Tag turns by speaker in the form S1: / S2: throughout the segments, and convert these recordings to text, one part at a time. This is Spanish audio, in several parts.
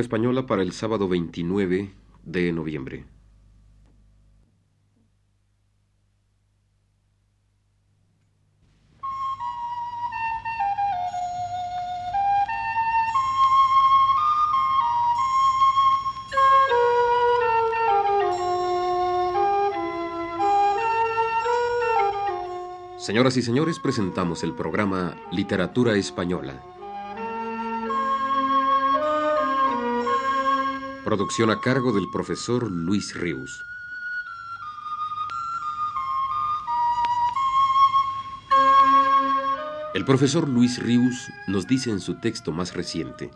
S1: española para el sábado 29 de noviembre. Señoras y señores, presentamos el programa Literatura Española. Producción a cargo del profesor Luis Ríos. El profesor Luis Ríos nos dice en su texto más reciente.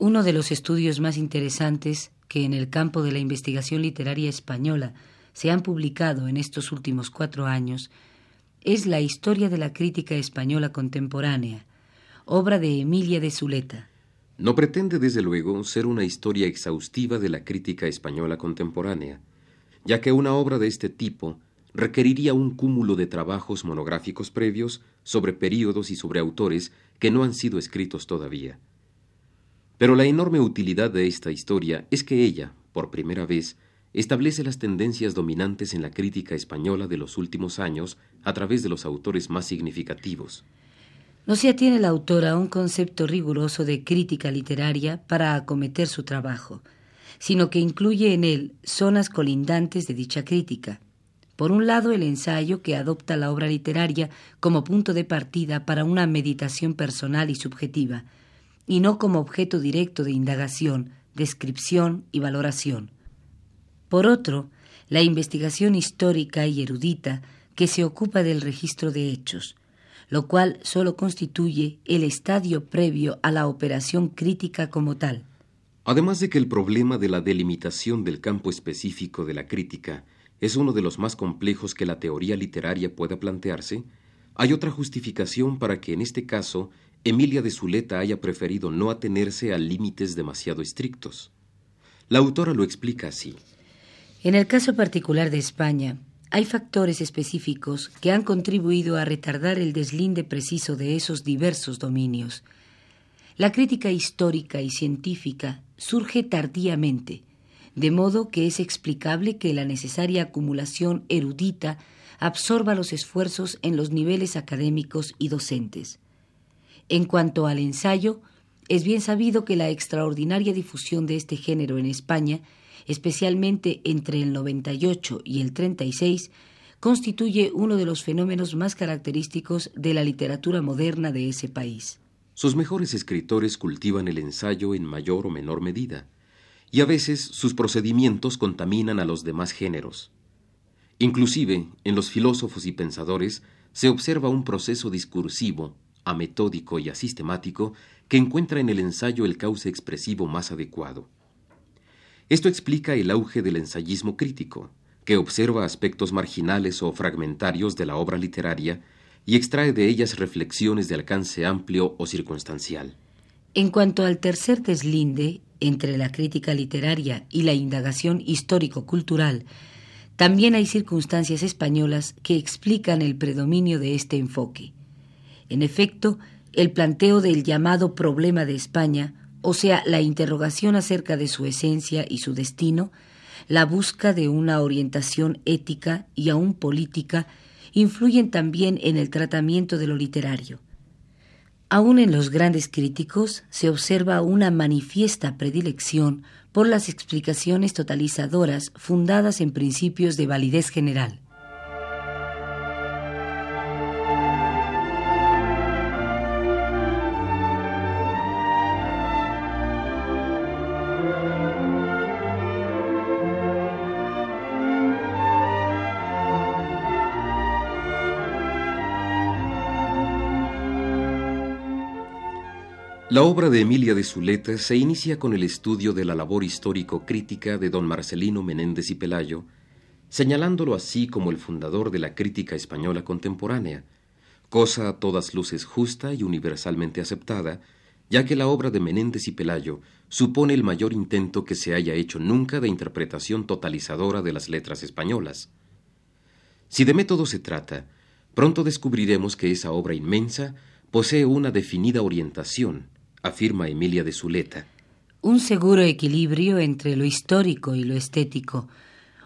S2: Uno de los estudios más interesantes que en el campo de la investigación literaria española se han publicado en estos últimos cuatro años es la historia de la crítica española contemporánea, obra de Emilia de Zuleta.
S1: No pretende, desde luego, ser una historia exhaustiva de la crítica española contemporánea, ya que una obra de este tipo requeriría un cúmulo de trabajos monográficos previos sobre períodos y sobre autores que no han sido escritos todavía. Pero la enorme utilidad de esta historia es que ella, por primera vez, establece las tendencias dominantes en la crítica española de los últimos años a través de los autores más significativos.
S2: No se atiene la autora a un concepto riguroso de crítica literaria para acometer su trabajo, sino que incluye en él zonas colindantes de dicha crítica. Por un lado, el ensayo que adopta la obra literaria como punto de partida para una meditación personal y subjetiva, y no como objeto directo de indagación, descripción y valoración. Por otro, la investigación histórica y erudita que se ocupa del registro de hechos, lo cual sólo constituye el estadio previo a la operación crítica como tal.
S1: Además de que el problema de la delimitación del campo específico de la crítica es uno de los más complejos que la teoría literaria pueda plantearse, hay otra justificación para que en este caso Emilia de Zuleta haya preferido no atenerse a límites demasiado estrictos. La autora lo explica así.
S2: En el caso particular de España, hay factores específicos que han contribuido a retardar el deslinde preciso de esos diversos dominios. La crítica histórica y científica surge tardíamente, de modo que es explicable que la necesaria acumulación erudita absorba los esfuerzos en los niveles académicos y docentes. En cuanto al ensayo, es bien sabido que la extraordinaria difusión de este género en España especialmente entre el 98 y el 36, constituye uno de los fenómenos más característicos de la literatura moderna de ese país.
S1: Sus mejores escritores cultivan el ensayo en mayor o menor medida, y a veces sus procedimientos contaminan a los demás géneros. Inclusive, en los filósofos y pensadores se observa un proceso discursivo, ametódico y asistemático que encuentra en el ensayo el cauce expresivo más adecuado. Esto explica el auge del ensayismo crítico, que observa aspectos marginales o fragmentarios de la obra literaria y extrae de ellas reflexiones de alcance amplio o circunstancial.
S2: En cuanto al tercer deslinde entre la crítica literaria y la indagación histórico-cultural, también hay circunstancias españolas que explican el predominio de este enfoque. En efecto, el planteo del llamado problema de España o sea, la interrogación acerca de su esencia y su destino, la busca de una orientación ética y aún política, influyen también en el tratamiento de lo literario. Aún en los grandes críticos se observa una manifiesta predilección por las explicaciones totalizadoras fundadas en principios de validez general.
S1: La obra de Emilia de Zuleta se inicia con el estudio de la labor histórico-crítica de don Marcelino Menéndez y Pelayo, señalándolo así como el fundador de la crítica española contemporánea, cosa a todas luces justa y universalmente aceptada, ya que la obra de Menéndez y Pelayo supone el mayor intento que se haya hecho nunca de interpretación totalizadora de las letras españolas. Si de método se trata, pronto descubriremos que esa obra inmensa posee una definida orientación, afirma Emilia de Zuleta.
S2: un seguro equilibrio entre lo histórico y lo estético,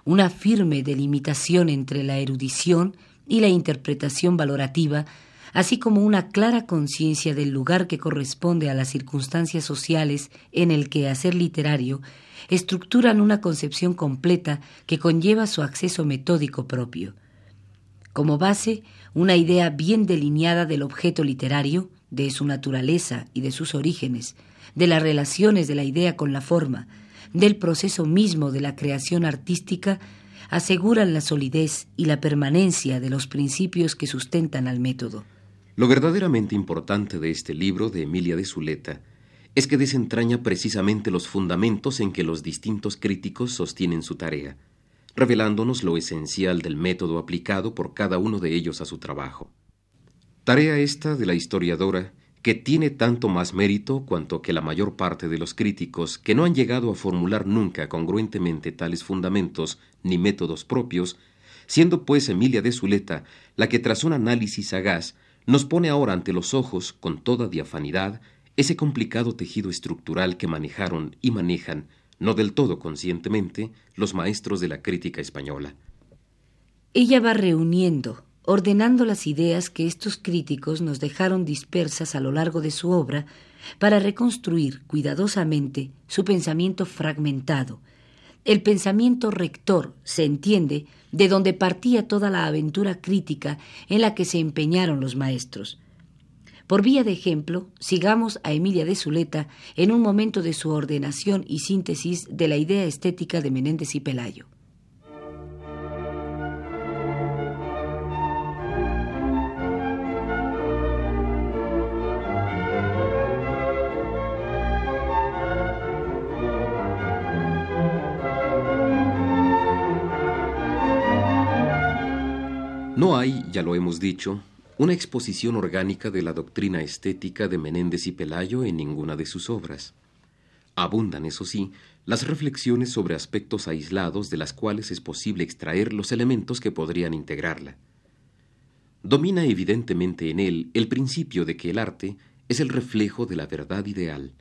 S2: una firme delimitación entre la erudición y la interpretación valorativa, así como una clara conciencia del lugar que corresponde a las circunstancias sociales en el que hacer literario, estructuran una concepción completa que conlleva su acceso metódico propio. Como base, una idea bien delineada del objeto literario, de su naturaleza y de sus orígenes, de las relaciones de la idea con la forma, del proceso mismo de la creación artística, aseguran la solidez y la permanencia de los principios que sustentan al método.
S1: Lo verdaderamente importante de este libro de Emilia de Zuleta es que desentraña precisamente los fundamentos en que los distintos críticos sostienen su tarea, revelándonos lo esencial del método aplicado por cada uno de ellos a su trabajo. Tarea esta de la historiadora que tiene tanto más mérito cuanto que la mayor parte de los críticos que no han llegado a formular nunca congruentemente tales fundamentos ni métodos propios, siendo pues Emilia de Zuleta la que tras un análisis sagaz nos pone ahora ante los ojos con toda diafanidad ese complicado tejido estructural que manejaron y manejan, no del todo conscientemente, los maestros de la crítica española.
S2: Ella va reuniendo, ordenando las ideas que estos críticos nos dejaron dispersas a lo largo de su obra para reconstruir cuidadosamente su pensamiento fragmentado. El pensamiento rector, se entiende, de donde partía toda la aventura crítica en la que se empeñaron los maestros. Por vía de ejemplo, sigamos a Emilia de Zuleta en un momento de su ordenación y síntesis de la idea estética de Menéndez y Pelayo.
S1: No hay, ya lo hemos dicho, una exposición orgánica de la doctrina estética de Menéndez y Pelayo en ninguna de sus obras. Abundan, eso sí, las reflexiones sobre aspectos aislados de las cuales es posible extraer los elementos que podrían integrarla. Domina evidentemente en él el principio de que el arte es el reflejo de la verdad ideal,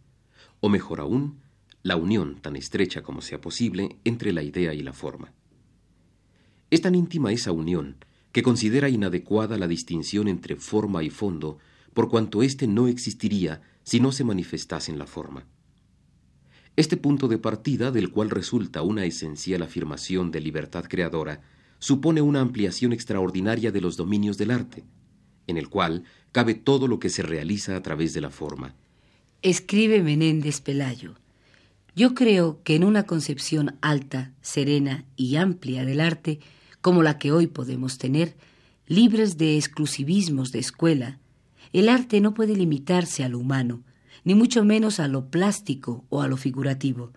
S1: o mejor aún, la unión tan estrecha como sea posible entre la idea y la forma. Es tan íntima esa unión que considera inadecuada la distinción entre forma y fondo, por cuanto éste no existiría si no se manifestase en la forma. Este punto de partida, del cual resulta una esencial afirmación de libertad creadora, supone una ampliación extraordinaria de los dominios del arte, en el cual cabe todo lo que se realiza a través de la forma.
S2: Escribe Menéndez Pelayo. Yo creo que en una concepción alta, serena y amplia del arte, como la que hoy podemos tener, libres de exclusivismos de escuela, el arte no puede limitarse a lo humano, ni mucho menos a lo plástico o a lo figurativo.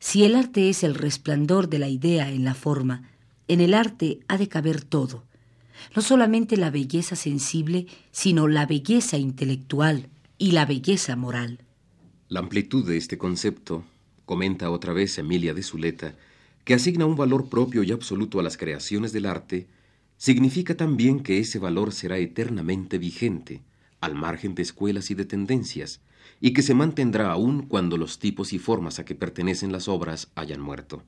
S2: Si el arte es el resplandor de la idea en la forma, en el arte ha de caber todo, no solamente la belleza sensible, sino la belleza intelectual y la belleza moral.
S1: La amplitud de este concepto, comenta otra vez Emilia de Zuleta, que asigna un valor propio y absoluto a las creaciones del arte, significa también que ese valor será eternamente vigente, al margen de escuelas y de tendencias, y que se mantendrá aún cuando los tipos y formas a que pertenecen las obras hayan muerto.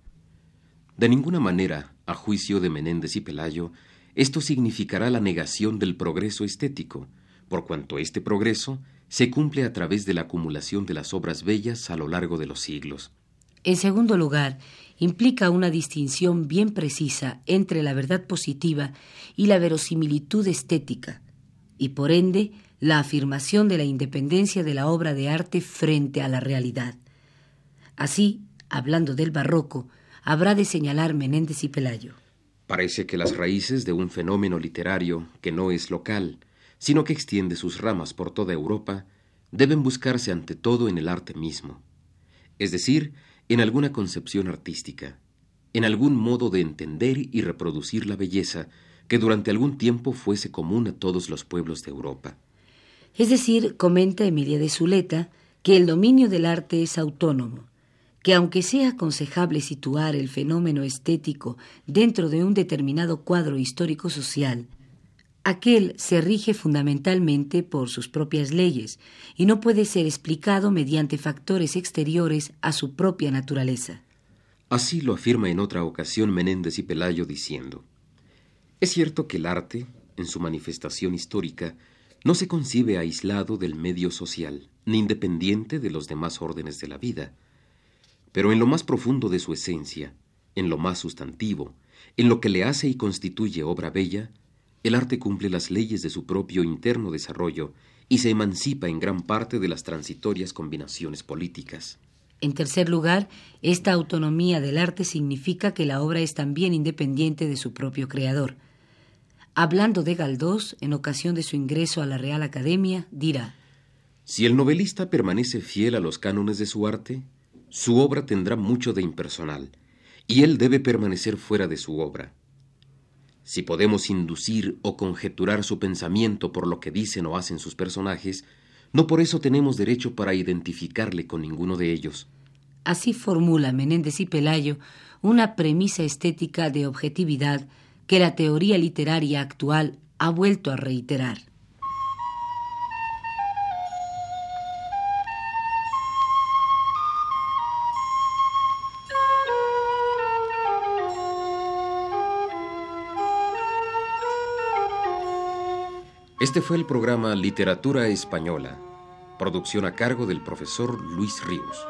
S1: De ninguna manera, a juicio de Menéndez y Pelayo, esto significará la negación del progreso estético, por cuanto este progreso se cumple a través de la acumulación de las obras bellas a lo largo de los siglos.
S2: En segundo lugar, implica una distinción bien precisa entre la verdad positiva y la verosimilitud estética, y por ende la afirmación de la independencia de la obra de arte frente a la realidad. Así, hablando del barroco, habrá de señalar Menéndez y Pelayo.
S1: Parece que las raíces de un fenómeno literario que no es local, sino que extiende sus ramas por toda Europa, deben buscarse ante todo en el arte mismo, es decir, en alguna concepción artística, en algún modo de entender y reproducir la belleza que durante algún tiempo fuese común a todos los pueblos de Europa.
S2: Es decir, comenta Emilia de Zuleta, que el dominio del arte es autónomo, que aunque sea aconsejable situar el fenómeno estético dentro de un determinado cuadro histórico-social, Aquel se rige fundamentalmente por sus propias leyes y no puede ser explicado mediante factores exteriores a su propia naturaleza.
S1: Así lo afirma en otra ocasión Menéndez y Pelayo diciendo, es cierto que el arte, en su manifestación histórica, no se concibe aislado del medio social, ni independiente de los demás órdenes de la vida, pero en lo más profundo de su esencia, en lo más sustantivo, en lo que le hace y constituye obra bella, el arte cumple las leyes de su propio interno desarrollo y se emancipa en gran parte de las transitorias combinaciones políticas.
S2: En tercer lugar, esta autonomía del arte significa que la obra es también independiente de su propio creador. Hablando de Galdós, en ocasión de su ingreso a la Real Academia, dirá
S1: Si el novelista permanece fiel a los cánones de su arte, su obra tendrá mucho de impersonal, y él debe permanecer fuera de su obra. Si podemos inducir o conjeturar su pensamiento por lo que dicen o hacen sus personajes, no por eso tenemos derecho para identificarle con ninguno de ellos.
S2: Así formula Menéndez y Pelayo una premisa estética de objetividad que la teoría literaria actual ha vuelto a reiterar.
S1: Este fue el programa Literatura Española, producción a cargo del profesor Luis Ríos.